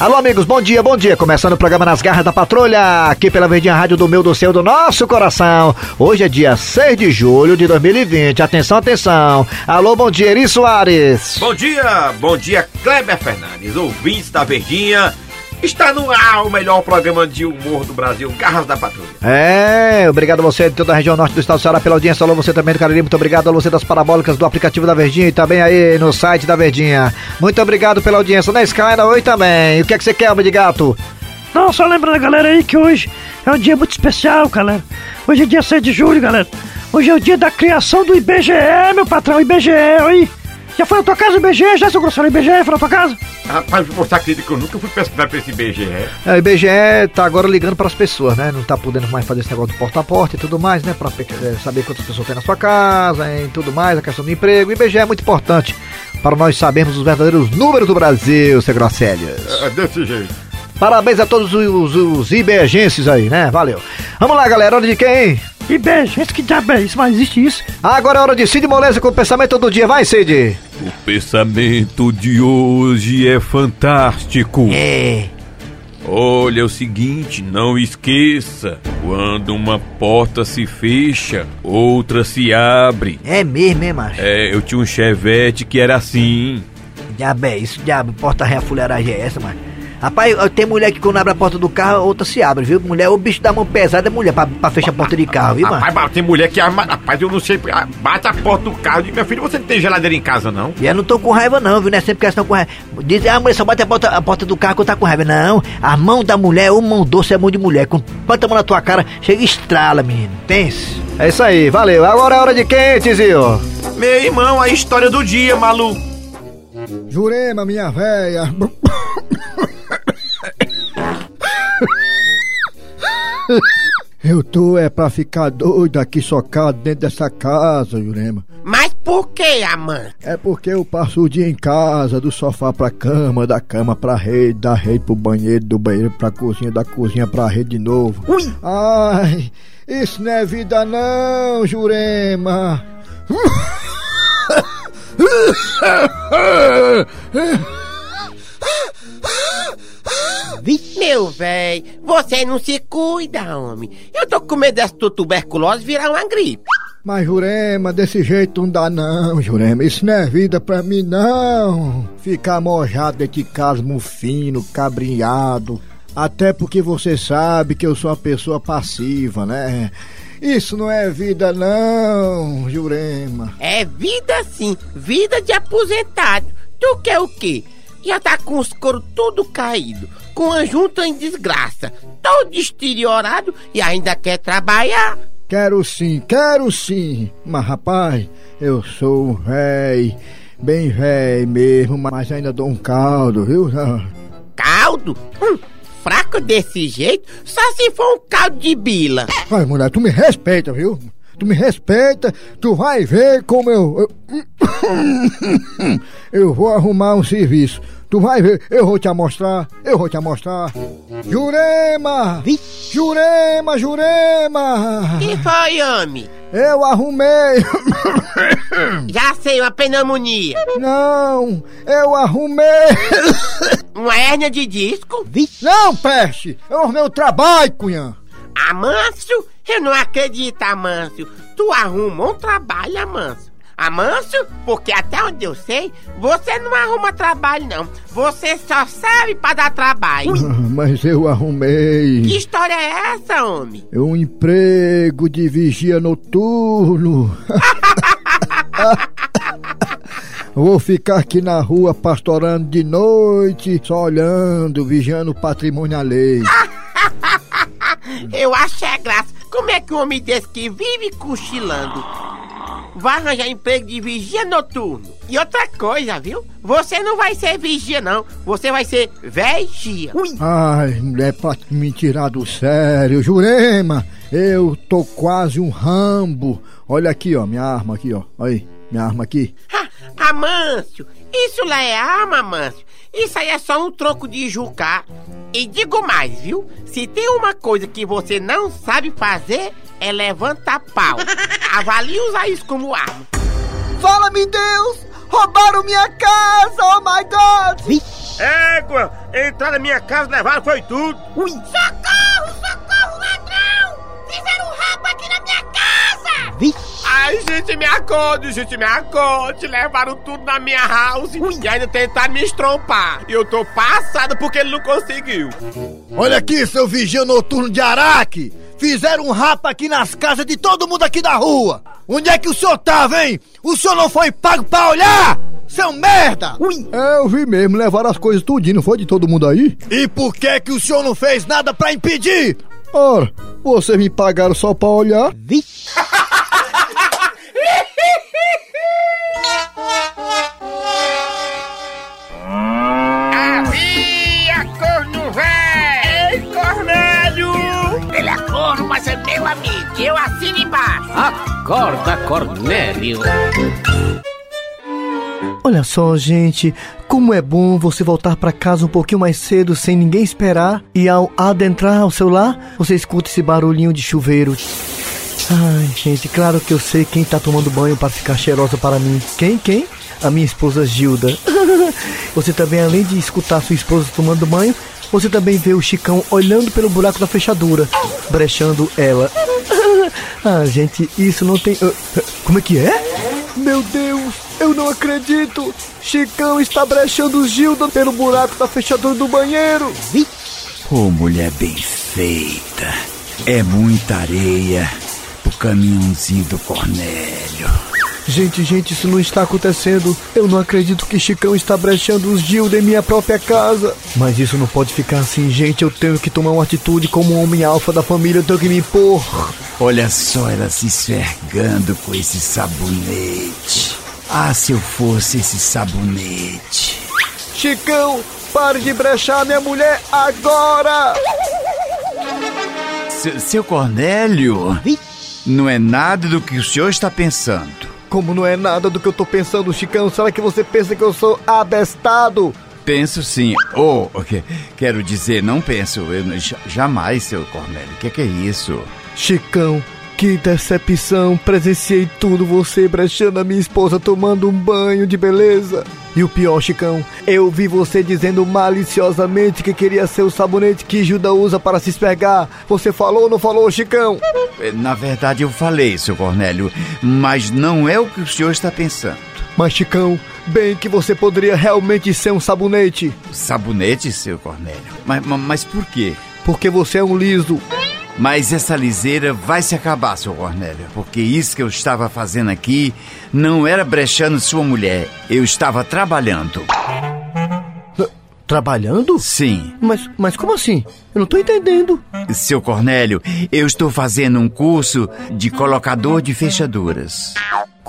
Alô, amigos, bom dia, bom dia. Começando o programa Nas Garras da Patrulha, aqui pela Verdinha Rádio do meu, do seu, do nosso coração. Hoje é dia 6 de julho de 2020. Atenção, atenção. Alô, bom dia, Eri Soares. Bom dia, bom dia, Kleber Fernandes, ouvintes da Verdinha. Está no ar o melhor programa de humor do Brasil, Garras da Patrulha. É, obrigado a você de toda a região norte do estado do Ceará pela audiência. Alô, você também do Cariri. Muito obrigado a você das parabólicas do aplicativo da Verdinha e também aí no site da Verdinha. Muito obrigado pela audiência na Sky, na Oi também. O que é que você quer, homem de gato? Não, só lembrando a galera aí que hoje é um dia muito especial, galera. Hoje é dia 6 de julho, galera. Hoje é o dia da criação do IBGE, meu patrão, IBGE, aí. Já foi na tua casa o IBGE? Já, seu grosseiro, IBGE foi na tua casa? Rapaz, você acredita que eu nunca fui pesquisar pra esse IBGE? É, o IBGE tá agora ligando para as pessoas, né? Não tá podendo mais fazer esse negócio do porta a porta e tudo mais, né? Pra é, saber quantas pessoas tem na sua casa e tudo mais, a questão do emprego. O IBGE é muito importante para nós sabermos os verdadeiros números do Brasil, seu Grosselhas. É desse jeito. Parabéns a todos os, os IBGenses aí, né? Valeu. Vamos lá, galera. Hora de quem? IBGE, que diabo é isso? Mas existe isso? Agora é hora de Cid Moleza com o pensamento do dia. Vai, Cid. O pensamento de hoje é fantástico. É. Olha é o seguinte, não esqueça: quando uma porta se fecha, outra se abre. É mesmo, hein, macho? É, eu tinha um chevette que era assim. Diabo é isso, diabo. Porta ré fuleiragem é essa, mano? Rapaz, tem mulher que quando abre a porta do carro, outra se abre, viu? Mulher, o bicho da mão pesada é mulher pra, pra fechar a porta de carro, viu, mano? Rapaz, mas tem mulher que arma. Rapaz, eu não sei. ah, Bate a porta do carro e diz, meu filho, você não tem geladeira em casa, não? E eu não tô com raiva não, viu? Não é sempre que elas estão com raiva. Diz, ah, mulher só bate a porta, a porta do carro quando tá com raiva. Não, a mão da mulher, ou mão doce é mão de mulher. Com bota a mão na tua cara, chega e estrala, menino. Pense. É isso aí, valeu. Agora é hora de quem, Tizio? Meu irmão, a história do dia, maluco. Jurema, minha véia. Eu tô é pra ficar doido aqui socado dentro dessa casa, Jurema. Mas por que, amante? É porque eu passo o dia em casa, do sofá pra cama, da cama pra rede, da rede pro banheiro, do banheiro pra cozinha, da cozinha pra rede de novo. Ui! Ai, isso não é vida não, Jurema. Meu véi, você não se cuida, homem. Eu tô com medo dessa tuberculose virar uma gripe. Mas Jurema, desse jeito não dá não, Jurema. Isso não é vida pra mim não. Ficar mojado de casa, mufino, cabrinhado. Até porque você sabe que eu sou uma pessoa passiva, né? Isso não é vida não, Jurema. É vida sim, vida de aposentado. Tu quer o quê? Já tá com os coros tudo caído, com a junta em desgraça, todo deteriorado e ainda quer trabalhar. Quero sim, quero sim. Mas rapaz, eu sou um véi, bem véi mesmo, mas ainda dou um caldo, viu? Caldo? Hum, fraco desse jeito, só se for um caldo de bila. Ai, mulher, tu me respeita, viu? Tu me respeita, tu vai ver como eu. Eu, eu vou arrumar um serviço. Tu vai ver, eu vou te mostrar, eu vou te mostrar. Jurema! Jurema, Jurema! Que foi, homem? Eu arrumei! Já sei, uma pneumonia. Não, eu arrumei! Uma hérnia de disco? Não, peste! Eu arrumei o trabalho, cunhã! Amâncio? Eu não acredito, Amâncio. Tu arruma um trabalho, Amâncio. Amâncio, porque até onde eu sei, você não arruma trabalho, não. Você só serve pra dar trabalho. Mas eu arrumei. Que história é essa, homem? Um emprego de vigia noturno. Vou ficar aqui na rua pastorando de noite, só olhando, vigiando o patrimônio alheio. Eu acho é graça. Como é que um homem desse que vive cochilando vai arranjar emprego de vigia noturno? E outra coisa, viu? Você não vai ser vigia, não. Você vai ser vigia. Ui. Ai, mulher, pra me tirar do sério, Jurema, eu tô quase um rambo. Olha aqui, ó, minha arma aqui, ó. Olha aí, minha arma aqui. Ha, Amâncio, isso lá é arma, Amâncio. Isso aí é só um troco de jucar. E digo mais, viu? Se tem uma coisa que você não sabe fazer, é levantar pau. Avalie usar isso como arma. Fala-me Deus! Roubaram minha casa! Oh my God! Égua! Entrar na minha casa, levaram, foi tudo! Ui! Socorro, socorro, ladrão! Fizeram um rabo aqui na minha casa! Ai, gente, me acorde, gente, me acorde! Levaram tudo na minha house e ainda tentaram me estrompar. E eu tô passado porque ele não conseguiu. Olha aqui, seu vigia noturno de Araque! Fizeram um rapa aqui nas casas de todo mundo aqui da rua! Onde é que o senhor tava, hein? O senhor não foi pago pra olhar? Seu merda! É, eu vi mesmo, levaram as coisas tudinho, não foi de todo mundo aí? E por que que o senhor não fez nada pra impedir? Ora, vocês me pagaram só pra olhar? Havia amigo. Eu assino embaixo. Acorda, Cornélio. Olha só, gente, como é bom você voltar pra casa um pouquinho mais cedo sem ninguém esperar e ao adentrar ao seu lar, você escuta esse barulhinho de chuveiro. Ai, gente, claro que eu sei quem tá tomando banho para ficar cheirosa para mim. Quem? Quem? A minha esposa Gilda. você também, além de escutar sua esposa tomando banho, você também vê o Chicão olhando pelo buraco da fechadura, brechando ela. Ah, gente, isso não tem. ah, ah, como é que é? Meu Deus, eu não acredito! Chicão está brechando Gilda pelo buraco da fechadura do banheiro! Ô, mulher bem feita. É muita areia pro caminhãozinho do Cornélio. Gente, gente, isso não está acontecendo. Eu não acredito que Chicão está brechando os Gilda em minha própria casa. Mas isso não pode ficar assim, gente. Eu tenho que tomar uma atitude como um homem alfa da família. Eu tenho que me impor. Olha só ela se esfregando com esse sabonete. Ah, se eu fosse esse sabonete. Chicão, pare de brechar minha mulher agora! Se- seu Cornélio, não é nada do que o senhor está pensando. Como não é nada do que eu tô pensando, Chicão? Será que você pensa que eu sou abestado? Penso sim. Oh, ok. quero dizer, não penso. Eu, jamais, seu Cornélio. O que, que é isso? Chicão, que decepção! Presenciei tudo, você brechando a minha esposa tomando um banho de beleza. E o pior, Chicão, eu vi você dizendo maliciosamente que queria ser o sabonete que Gilda usa para se esfregar. Você falou ou não falou, Chicão? Eh, Na verdade, eu falei, seu Cornélio, mas não é o que o senhor está pensando. Mas, Chicão, bem que você poderia realmente ser um sabonete. Sabonete, seu Cornélio? Mas, ma- mas por quê? Porque você é um liso. Mas essa liseira vai se acabar, seu Cornélio, porque isso que eu estava fazendo aqui não era brechando sua mulher, eu estava trabalhando. Trabalhando? Sim, Mas, mas como assim? Eu não tô entendendo. seu Cornélio, eu estou fazendo um curso de colocador de fechaduras.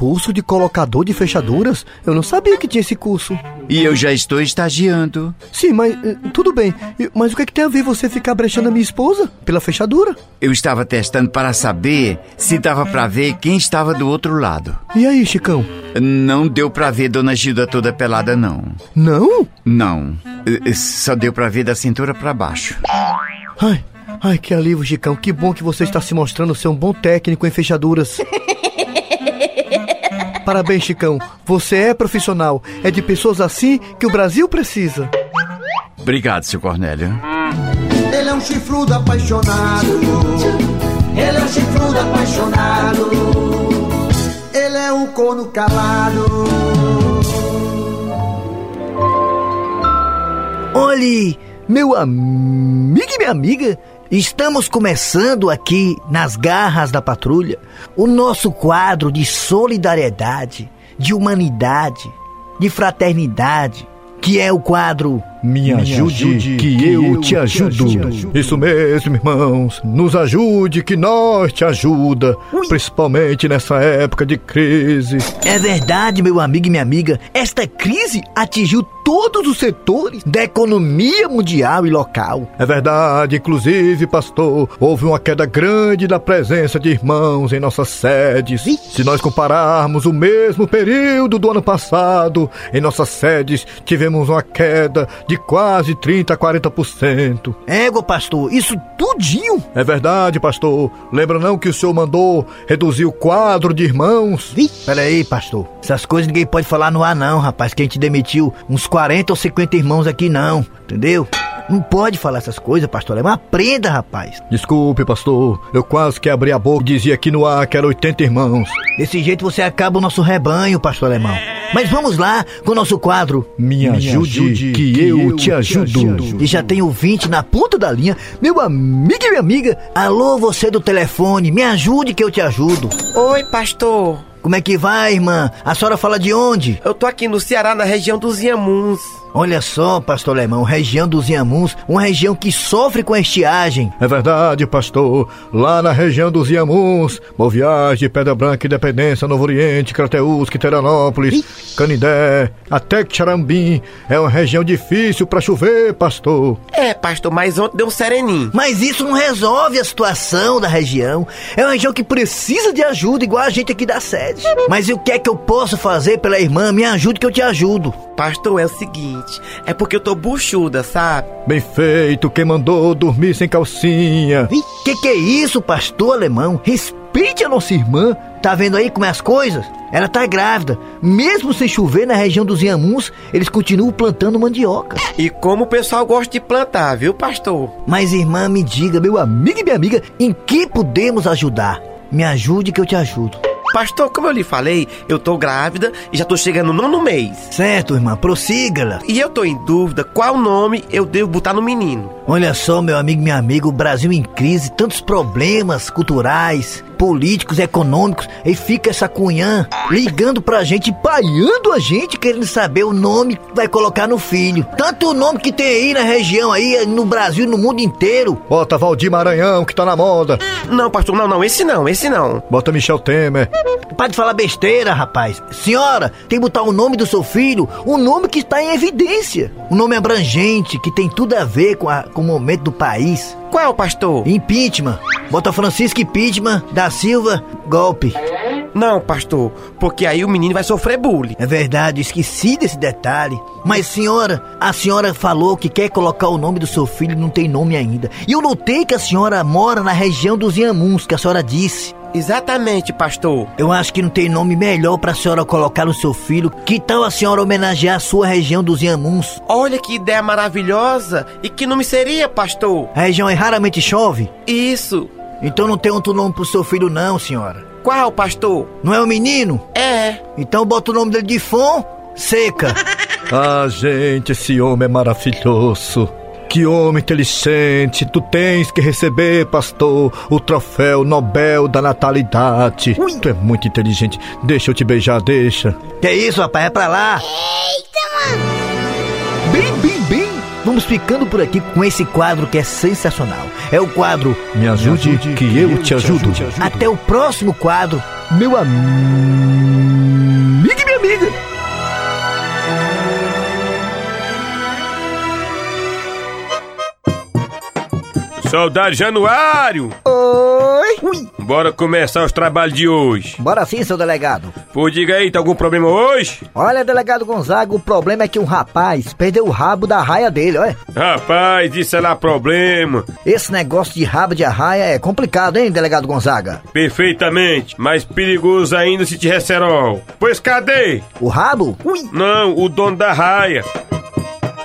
Curso de colocador de fechaduras? Eu não sabia que tinha esse curso. E eu já estou estagiando. Sim, mas eh, tudo bem. Mas o que é que tem a ver você ficar brechando a minha esposa pela fechadura? Eu estava testando para saber se dava para ver quem estava do outro lado. E aí, Chicão? Não deu para ver Dona Gilda toda pelada, não. Não? Não, eh, só deu para ver da cintura para baixo. Ai, ai, que alívio, Chicão. Que bom que você está se mostrando ser um bom técnico em fechaduras. Parabéns, Chicão. Você é profissional. É de pessoas assim que o Brasil precisa. Obrigado, seu Cornélio. Ele é um chifrudo apaixonado. Ele é um chifrudo apaixonado. Ele é um corno calado. Olhe, meu amigo e minha amiga, estamos começando aqui nas garras da patrulha o nosso quadro de solidariedade, de humanidade, de fraternidade, que é o quadro Me ajude, que, eu, te ajudo. Isso mesmo, irmãos. Nos ajude, que nós te ajuda. Principalmente nessa época de crise. É verdade, meu amigo e minha amiga, esta crise atingiu todos os setores da economia mundial e local. É verdade, inclusive, pastor, houve uma queda grande da presença de irmãos em nossas sedes. Se nós compararmos o mesmo período do ano passado, em nossas sedes tivemos uma queda de quase 30 a 40%. Égua, pastor, isso tudinho? É verdade, pastor. Lembra não que o senhor mandou reduzir o quadro de irmãos? Peraí, pastor. Essas coisas ninguém pode falar no ar, não, rapaz. Que a gente demitiu uns 40 ou 50 irmãos aqui, não. Entendeu? Não pode falar essas coisas, pastor Alemão. Aprenda, rapaz. Desculpe, pastor. Eu quase que abri a boca e dizia aqui no ar que eram 80 irmãos. Desse jeito você acaba o nosso rebanho, pastor Alemão. Mas vamos lá com o nosso quadro. Me ajude, que, eu, te ajudo. E já tem ouvinte na ponta da linha. Meu amigo e minha amiga. Alô, você do telefone. Me ajude que eu te ajudo. Oi, pastor. Como é que vai, irmã? A senhora fala de onde? Eu tô aqui no Ceará, na região dos Iamuns. Olha só, pastor Alemão, região dos Iamuns, uma região que sofre com a estiagem. É verdade, pastor. Lá na região dos Iamuns, Boa Viagem, Pedra Branca, Independência, Novo Oriente, Crateús, Quiteranópolis, Canindé, até Xarambim. É uma região difícil pra chover, pastor. É, pastor, mas ontem deu um sereninho. Mas isso não resolve a situação da região. É uma região que precisa de ajuda, igual a gente aqui da sede. Mas e o que é que eu posso fazer pela irmã? Me ajude que eu te ajudo. Pastor, é o seguinte, é porque eu tô buchuda, sabe? Bem feito, quem mandou dormir sem calcinha. Que que é isso, pastor alemão? Respeite a nossa irmã. Tá vendo aí como é as coisas? Ela tá grávida. Mesmo sem chover na região dos Iamuns, eles continuam plantando mandioca. E como o pessoal gosta de plantar, viu, pastor? Mas irmã, me diga, meu amigo e minha amiga, em que podemos ajudar? Me ajude que eu te ajudo. Pastor, como eu lhe falei, eu tô grávida e já tô chegando no nono mês. Certo, irmã, prossiga-la. E eu tô em dúvida qual nome eu devo botar no menino. Olha só, meu amigo e minha amiga, o Brasil em crise, tantos problemas culturais, políticos, econômicos, e fica essa cunhã ligando pra gente, paiando a gente, querendo saber o nome que vai colocar no filho. Tanto o nome que tem aí na região, aí no Brasil, no mundo inteiro. Bota Valdir Maranhão, que tá na moda. Não, pastor, não, não, esse não, esse não. Bota Michel Temer. Para de falar besteira, rapaz. Senhora, tem que botar o nome do seu filho, um nome que está em evidência. Um nome abrangente, que tem tudo a ver com, a, com o momento do país. Qual, pastor? Impeachment. Bota Francisco Impeachment da Silva, golpe. Não, pastor, porque aí o menino vai sofrer bullying. É verdade, esqueci desse detalhe. Mas, senhora, a senhora falou que quer colocar o nome do seu filho e não tem nome ainda. E eu notei que a senhora mora na região dos Iamuns, que a senhora disse. Exatamente, pastor. Eu acho que não tem nome melhor pra senhora colocar no seu filho. Que tal a senhora homenagear a sua região dos Iamuns? Olha que ideia maravilhosa! E que nome seria, pastor? A região é raramente chove? Isso. Então não tem outro nome pro seu filho não, senhora. Qual, pastor? Não é o menino? É. Então bota o nome dele de Fon Seca. ah, gente, esse homem é maravilhoso. Que homem inteligente, tu tens que receber, pastor, o troféu Nobel da Natalidade. Ui. Tu é muito inteligente. Deixa eu te beijar, deixa. Que isso, rapaz? É pra lá. Eita, mano. Bem, bem, bem. Vamos ficando por aqui com esse quadro que é sensacional. É o quadro Me ajude, Me ajude que, que, eu, te, ajudo. te ajudo. Até o próximo quadro, meu amigo e minha amiga. Soldado Januário! Oi! Ui. Bora começar os trabalhos de hoje. Bora sim, seu delegado. Pô, diga aí, tá algum problema hoje? Olha, delegado Gonzaga, o problema é que um rapaz perdeu o rabo da raia dele, olha. Rapaz, isso é lá problema. Esse negócio de rabo de arraia é complicado, hein, delegado Gonzaga? Perfeitamente, mas perigoso ainda se tiver cerol. Pois cadê? O rabo? Ui. Não, o dono da raia.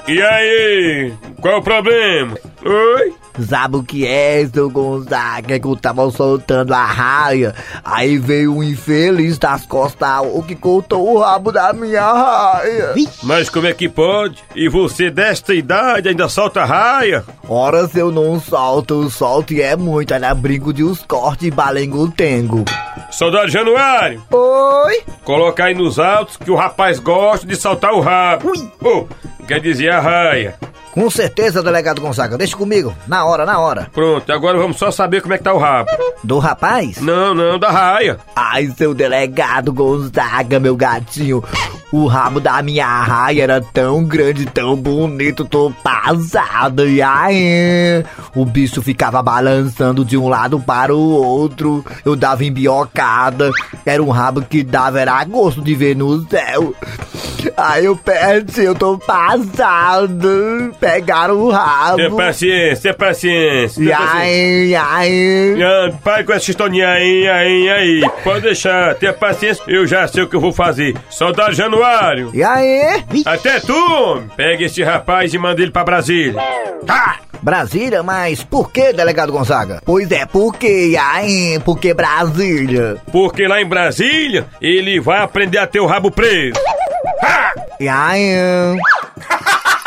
E aí, qual o problema? Oi? Sabe o que é, seu Gonzaga? Que eu tava soltando a raia. Aí veio um infeliz das costas o que cortou o rabo da minha raia. Mas como é que pode? E você desta idade ainda solta raia? Ora, se eu não solto, eu solto e é muito. Ainda brinco de uns cortes balengo-tengo. Soldado Januário! Oi! Coloca aí nos autos que o rapaz gosta de saltar o rabo. Ui! Oh, quer dizer a raia. Com certeza, delegado Gonzaga. Deixa comigo. Na hora, na hora. Pronto, agora vamos só saber como é que tá o rabo. Do rapaz? Não, não, da raia. Ai, seu delegado Gonzaga, meu gatinho. O rabo da minha raia era tão grande, tão bonito, tô passado. E aí, o bicho ficava balançando de um lado para o outro. Eu dava embiocada. Era um rabo que dava, era gosto de ver no céu. Aí eu perdi, eu tô passado. Pegaram o rabo. Paciência, tenha paciência. E tenha paciência. aí, e aí. Ah, com essa historinha aí, aí, aí. Pode deixar, tenha paciência. Eu já sei o que eu vou fazer. Soldado Januário. E aí? Até tu! Pega esse rapaz e manda ele pra Brasília. Brasília? Mas por que, delegado Gonzaga? Pois é, por que, e aí? Por que Brasília? Porque lá em Brasília, ele vai aprender a ter o rabo preso. E aí?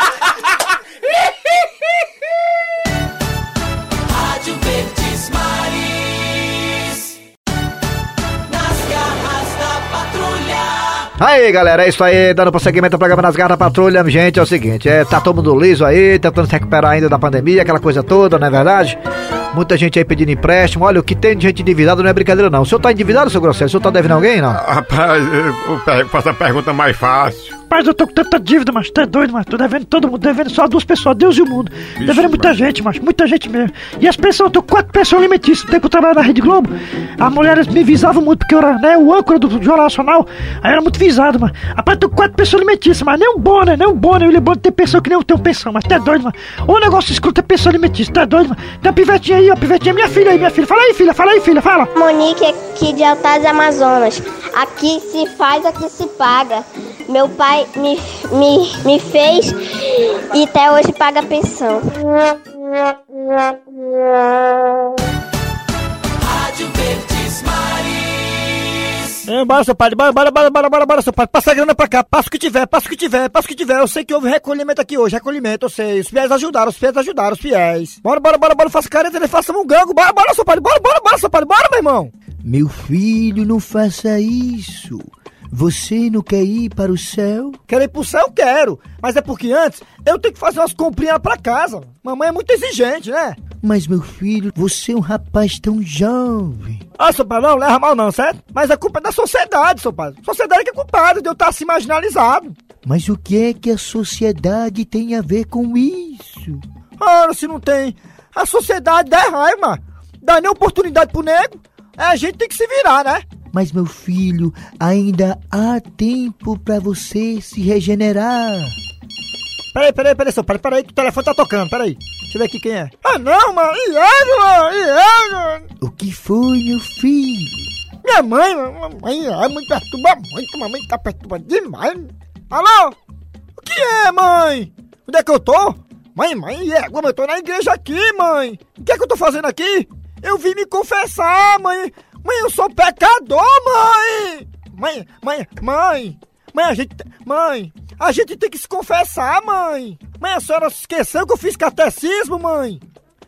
Aí, galera, é isso aí, dando prosseguimento ao programa Nas Garras da Patrulha, gente, é o seguinte, é, tá todo mundo liso aí, tentando se recuperar ainda da pandemia, aquela coisa toda, não é verdade? Muita gente aí pedindo empréstimo, olha, o que tem de gente endividada não é brincadeira não. O senhor tá endividado, seu Grosselho? O senhor tá devendo alguém, não? Rapaz, eu eu faço a pergunta mais fácil. Rapaz, eu tô com tanta dívida, mas tu é doido, mas tô devendo todo mundo, devendo só duas pessoas, Deus e o mundo. devendo muita gente, mas muita gente mesmo. E as pessoas, eu tô com quatro pessoas alimentícias. Tempo que eu trabalhava na Rede Globo, as mulheres me visavam muito, porque eu era né, o âncora do Jornal Nacional, aí eu era muito visado, mano. Rapaz, eu tô com quatro pessoas alimentícias, mas nem um bom, né? Nem um bom, né? Ele é bom de ter pessoa que nem eu tenho pensão, mas tu é doido, mano. O negócio escuro é pessoa alimentícia, tu é doido, mano. Tem uma pivetinha aí, ó, pivetinha, minha filha aí, minha filha. Fala aí, filha, fala aí, filha, fala. Monique aqui de Altas Amazonas. Aqui se faz, aqui se paga. Meu pai me, me, me fez e até hoje paga pensão. Rádio Verdes Maris. É, bora, seu padre, bora, bora, bora, bora, bora, bora, seu padre. Passa a grana pra cá, passa o que tiver, passa o que tiver, passa o que tiver. Eu sei que houve recolhimento aqui hoje, recolhimento, eu sei. Os fiéis ajudaram, os fiéis ajudaram, os fiéis. Bora, bora, bora, bora, faça careta, ele faça um gango. Bora, bora, seu padre, bora, bora, bora, seu padre, bora, meu irmão. Meu filho, não faça isso. Você não quer ir para o céu? Quero ir pro céu, quero. Mas é porque antes eu tenho que fazer umas comprinhas pra casa. Mamãe é muito exigente, né? Mas, meu filho, você é um rapaz tão jovem. Ah, seu pai, não leva mal não, certo? Mas a culpa é da sociedade, seu pai. Sociedade que é culpada de eu estar assim marginalizado. Mas o que é que a sociedade tem a ver com isso? Ora, se não tem. A sociedade dá raiva. Dá nem oportunidade pro nego. É, a gente tem que se virar, né? Mas, meu filho, ainda há tempo para você se regenerar. Peraí, peraí, peraí, seu pai, peraí, que o telefone tá tocando, peraí. Deixa eu ver aqui quem é. Ah, não, mano, e e ele? O que foi, meu filho? Minha mãe, mamãe, é muito perturba muito, mamãe tá perturbando demais. Alô? O que é, mãe? Onde é que eu tô? Mãe, mãe, é, eu tô na igreja aqui, mãe. O que é que eu tô fazendo aqui? Eu vim me confessar, mãe. Mãe, eu sou pecador, mãe. Mãe, mãe, mãe. Mãe, a gente, mãe, a gente tem que se confessar, mãe. Mãe, a senhora esqueceu que eu fiz catecismo, mãe?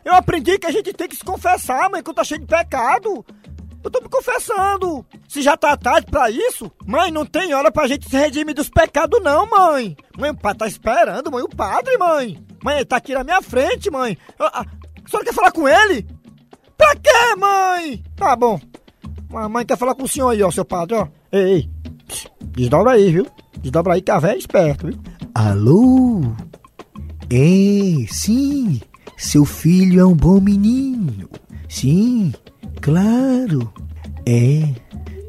Eu aprendi que a gente tem que se confessar, mãe, que eu tô cheio de pecado. Eu tô me confessando. Se já tá tarde pra isso, mãe, não tem hora pra gente se redimir dos pecados, não, mãe. Mãe, o pai tá esperando, mãe, o padre, mãe. Mãe, ele tá aqui na minha frente, mãe. Ah, ah, A senhora quer falar com ele? Pra quê, mãe? Tá bom. A mãe quer falar com o senhor aí, ó, seu padre, ó. Ei, ei. Desdobra aí, viu? Desdobra aí que a véia é esperto, viu? Alô? É, sim. Seu filho é um bom menino. Sim, claro. É.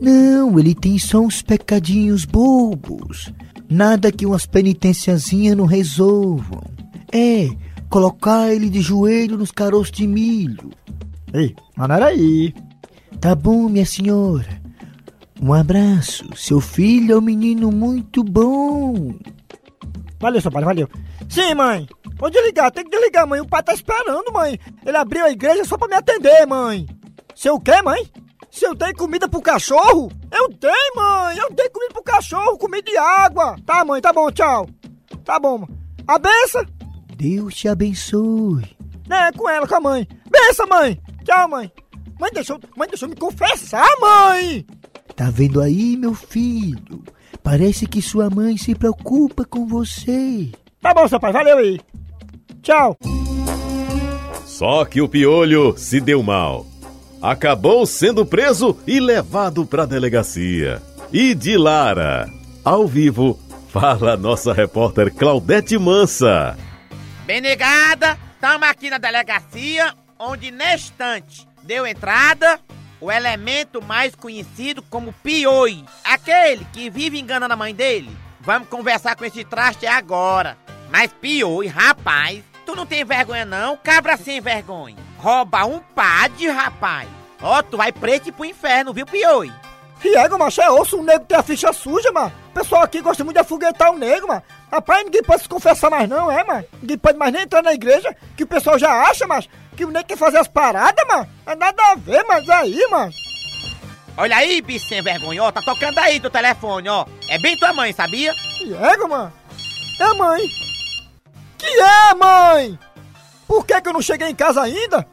Não, ele tem só uns pecadinhos bobos. Nada que umas penitenciazinhas não resolvam. É, colocar ele de joelho nos caroços de milho. Ei, mas não era aí. Tá bom, minha senhora. Um abraço. Seu filho é um menino muito bom. Valeu, seu padre, valeu. Sim, mãe. Pode ligar, tem que desligar, mãe. O pai tá esperando, mãe. Ele abriu a igreja só pra me atender, mãe. Se eu quer, mãe? Se eu tenho comida pro cachorro? Eu tenho, mãe. Eu tenho comida pro cachorro, comida e água. Tá, mãe, tá bom, tchau. Tá bom, mãe. A benção? Deus te abençoe. É, com ela, com a mãe. Benção, mãe. Tchau, mãe. Mãe, deixa eu, mãe, deixa eu me confessar, mãe. Tá vendo aí, meu filho? Parece que sua mãe se preocupa com você. Tá bom, seu pai, valeu aí. Tchau. Só que o piolho se deu mal. Acabou sendo preso e levado pra delegacia. E de Lara? Ao vivo, fala a nossa repórter Claudete Mansa. Bem negada, estamos aqui na delegacia, onde neste instante deu entrada o elemento mais conhecido como Pioi, aquele que vive enganando a mãe dele. Vamos conversar com esse traste agora. Mas Pioi, rapaz, tu não tem vergonha não, cabra sem vergonha. Rouba um padre, rapaz. Ó, tu vai preto pro inferno, viu, Pioi? Fiego, macho, é osso, o nego tem a ficha suja, mano. O pessoal aqui gosta muito de afoguetar o nego, mano. Rapaz, ninguém pode se confessar mais não, é, mano? Ninguém pode mais nem entrar na igreja, que o pessoal já acha, mas que o nego quer fazer as paradas, mano. É nada a ver, mas aí, mano. Olha aí, bicho sem vergonha, ó, tá tocando aí teu telefone, ó. É bem tua mãe, sabia? Fiego, mano. É mãe. Que é, mãe? Por que que eu não cheguei em casa ainda?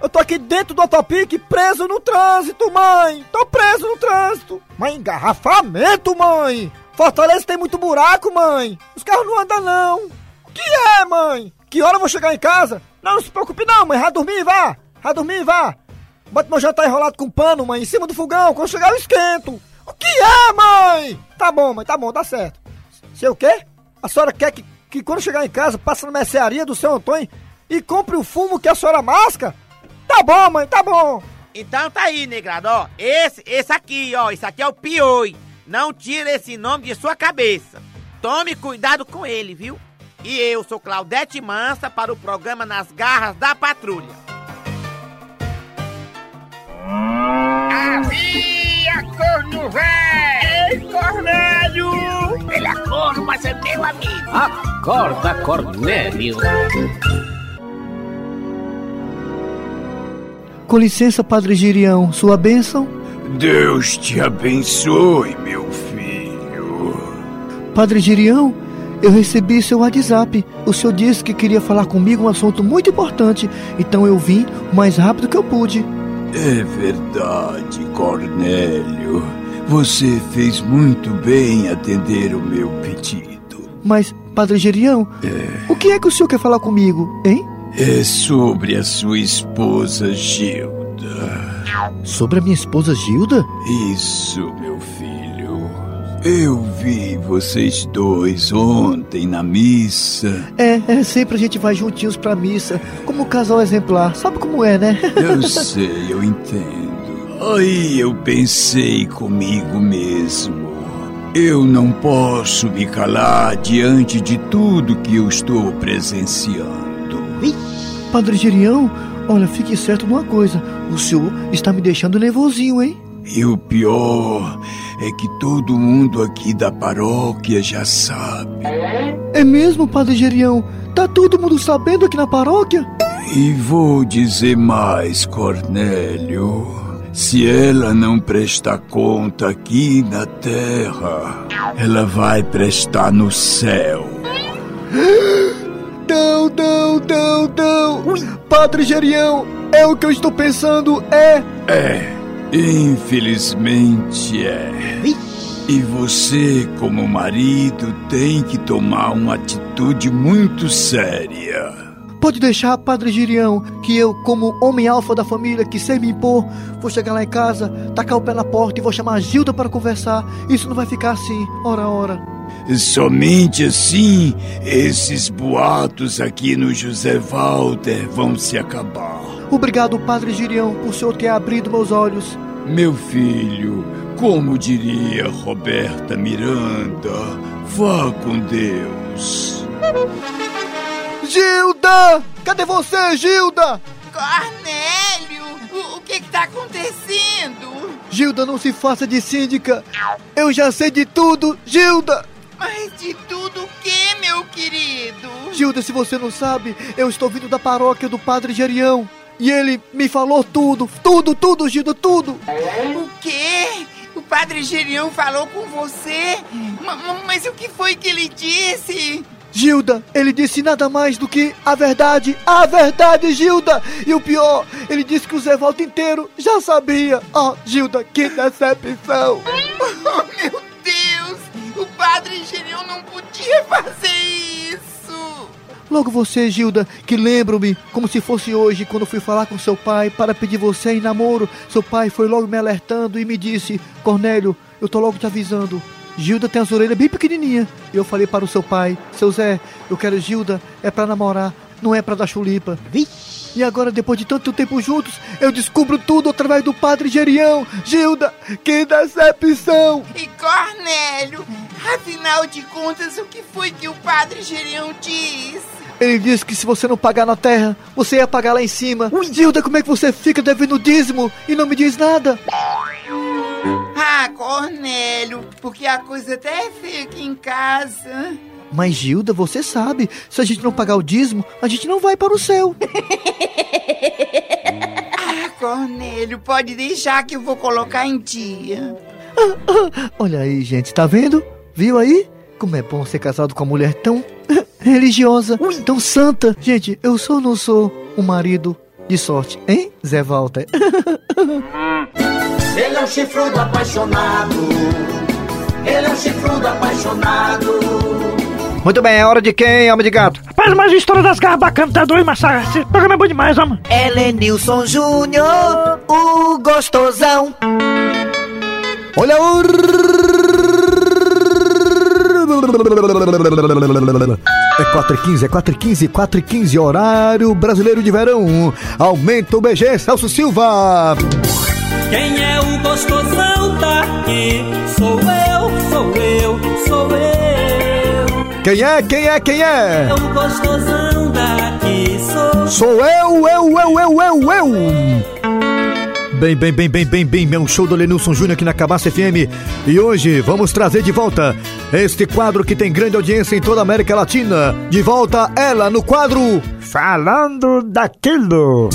Eu tô aqui dentro do Autopic, preso no trânsito, mãe! Tô preso no trânsito! Mãe, engarrafamento, mãe! Fortaleza tem muito buraco, mãe! Os carros não andam, não! Que é, mãe? Que hora eu vou chegar em casa? Não, não se preocupe não, mãe! Vá dormir, vá! Vá dormir, vá! Bota meu jantar enrolado com pano, mãe, em cima do fogão, quando chegar eu esquento! O que é, mãe? Tá bom, mãe, tá bom, tá certo. Sei o quê? A senhora quer que, que quando chegar em casa, passe na mercearia do seu Antônio e compre o fumo que a senhora masca? Tá bom, mãe, tá bom. Então tá aí, negrado, ó. Esse, esse aqui, ó. Esse aqui é o Pioi. Não tira esse nome de sua cabeça. Tome cuidado com ele, viu? E eu sou Claudete Mansa para o programa Nas Garras da Patrulha. Havia corno véi! Ei, Cornélio! Ele é corno, mas é meu amigo. Acorda, Cornélio. Com licença, Padre Girião, sua bênção? Deus te abençoe, meu filho. Padre Girião, eu recebi seu WhatsApp. O senhor disse que queria falar comigo um assunto muito importante, então eu vim o mais rápido que eu pude. É verdade, Cornélio. Você fez muito bem atender o meu pedido. Mas, Padre Girião, o que é que o senhor quer falar comigo, hein? É sobre a sua esposa Gilda. Sobre a minha esposa Gilda? Isso, meu. Eu vi vocês dois ontem na missa. É, é, sempre a gente vai juntinhos pra missa, como um casal exemplar. Sabe como é, né? Eu sei, eu entendo. Aí eu pensei comigo mesmo. Eu não posso me calar diante de tudo que eu estou presenciando. Padre Girião, olha, fique certo numa coisa. O senhor está me deixando nervosinho, hein? E o pior é que todo mundo aqui da paróquia já sabe. É mesmo, Padre Girião? Tá todo mundo sabendo aqui na paróquia? E vou dizer mais, Cornélio. Se ela não prestar conta aqui na terra, ela vai prestar no céu. Não, não, não, não! Padre Gerião, é o que eu estou pensando, é. É, infelizmente é. E você, como marido, tem que tomar uma atitude muito séria. Pode deixar, Padre Girião, que eu, como homem alfa da família que sei me impor, vou chegar lá em casa, tacar o pé na porta e vou chamar a Gilda para conversar. Isso não vai ficar assim, ora, ora. Somente assim esses boatos aqui no José Walter vão se acabar. Obrigado, Padre Girião, por o senhor ter abrido meus olhos. Meu filho, como diria Roberta Miranda, vá com Deus. Gilda! Cadê você, Gilda? Cornélio, o, o que está acontecendo? Gilda, não se faça de síndica. Eu já sei de tudo, Gilda! Mas de tudo o que, meu querido? Gilda, se você não sabe, eu estou vindo da paróquia do Padre Gerião. E ele me falou tudo, tudo, tudo, Gilda, tudo. O quê? O Padre Gerião falou com você? Ma- Mas o que foi que ele disse? Gilda, ele disse nada mais do que a verdade, a verdade, Gilda! E o pior, ele disse que o Zé Volta inteiro já sabia. Oh, Gilda, que decepção! Oh, meu Deus! O Padre Gerião não podia fazer isso! Logo você, Gilda, que lembro-me como se fosse hoje, quando fui falar com seu pai para pedir você em namoro. Seu pai foi logo me alertando e me disse: Cornélio, eu tô logo te avisando. Gilda tem as orelhas bem pequenininhas. E eu falei para o seu pai, seu Zé, eu quero Gilda, é pra namorar, não é pra dar chulipa. E agora, depois de tanto tempo juntos, eu descubro tudo através do padre Gerião. Gilda, que decepção! E Cornélio, afinal de contas, o que foi que o padre Gerião disse? Ele disse que se você não pagar na terra, você ia pagar lá em cima. Gilda, como é que você fica devendo dízimo e não me diz nada? Ah, Cornélio, porque a coisa até é feia aqui em casa. Mas Gilda, você sabe, se a gente não pagar o dízimo, a gente não vai para o céu. Ah, Cornélio, pode deixar que eu vou colocar em dia. Olha aí, gente, tá vendo? Viu aí? Como é bom ser casado com uma mulher tão religiosa, tão santa. Gente, eu sou ou não sou um marido de sorte, hein, Zé Walter? Ele é um chifrudo apaixonado. Ele é um chifrudo apaixonado. Muito bem, é hora de quem, alma de gato? Rapaz, mas a história das garras bacanas tá doido, mas esse programa é bom demais, homem. Helenilson Júnior, o gostosão. Olha o... É 4 e 15, é 4 e 15, 4 e 15, horário brasileiro de verão. Aumenta o BG, Celso Silva. Quem é o gostosão daqui? Sou eu, sou eu, sou eu. Quem é, quem é, quem é? É o gostosão daqui, sou Sou eu, eu, eu, eu, eu, eu. Bem, bem, bem, bem, bem, bem, meu show do Lenilson Júnior aqui na Cabaça FM. E hoje vamos trazer de volta este quadro que tem grande audiência em toda a América Latina. De volta ela no quadro Falando daquilo.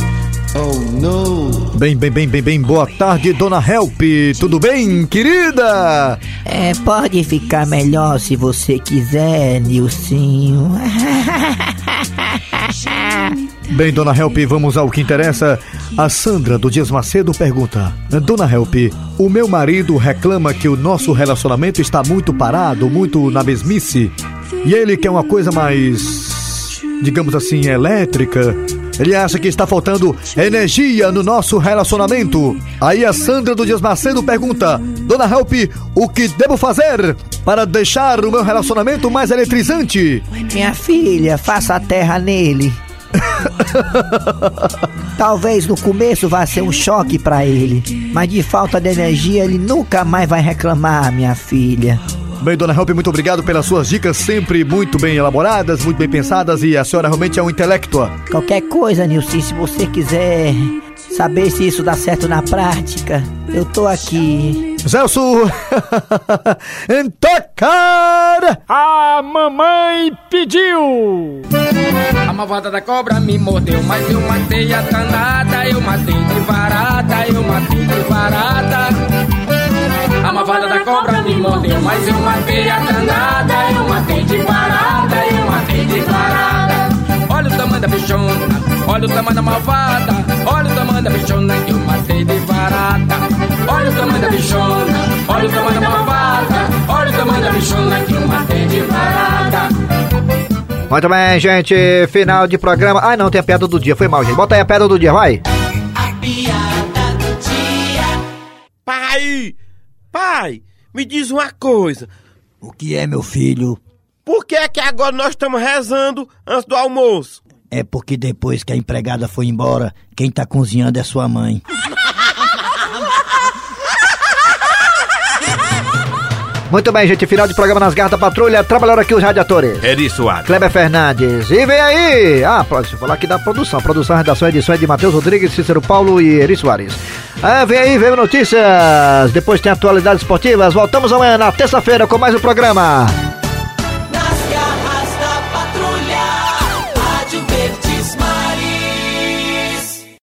Oh, não. Bem, bem, bem, bem, bem. Boa tarde, dona Help. Tudo bem, querida? É, pode ficar melhor se você quiser, Nilcinho. Bem, dona Help, vamos ao que interessa. A Sandra do Dias Macedo pergunta: Dona Help, o meu marido reclama que o nosso relacionamento está muito parado, muito na mesmice. E ele quer uma coisa mais, digamos assim, elétrica. Ele acha que está faltando energia no nosso relacionamento. Aí a Sandra do Dias Macedo pergunta: Dona Help, o que devo fazer para deixar o meu relacionamento mais eletrizante? Minha filha, faça a terra nele. Talvez no começo vá ser um choque para ele, mas de falta de energia ele nunca mais vai reclamar, minha filha. Bem, dona Help, muito obrigado pelas suas dicas, sempre muito bem elaboradas, muito bem pensadas e a senhora realmente é um intelecto. Qualquer coisa, Nilce, se você quiser saber se isso dá certo na prática, eu tô aqui. Celso! Entocar! A mamãe pediu! A malvada da cobra me mordeu, mas eu matei a danada, eu matei de varada, eu matei de varada. A malvada da cobra me mordeu, mas eu matei a danada, eu matei de varada, eu matei de varada. Olha o tamanho da bichona, olha o tamanho da malvada, olha o tamanho da bichona que eu matei de varada. Olha o tamanho da bichona, olha o tamanho da malvada, olha o tamanho da bichona que eu matei de varada. Muito bem, gente. Final de programa. Ai, não, tem a piada do dia. Foi mal, gente. Bota aí a piada do dia, vai. Piada do dia. Pai! Pai! Me diz uma coisa. O que é, meu filho? Por que é que agora nós estamos rezando antes do almoço? É porque depois que a empregada foi embora, quem tá cozinhando é sua mãe. Muito bem, gente. Final de programa nas garras da patrulha. Trabalharam aqui os radiadores. Eri Soares. Kleber Fernandes. E vem aí! Ah, pode falar aqui da produção. Produção, redação, edição é de Matheus Rodrigues, Cícero Paulo e Eri Soares. Ah, vem aí, veio notícias. Depois tem atualidades esportivas. Voltamos amanhã na terça-feira com mais um programa.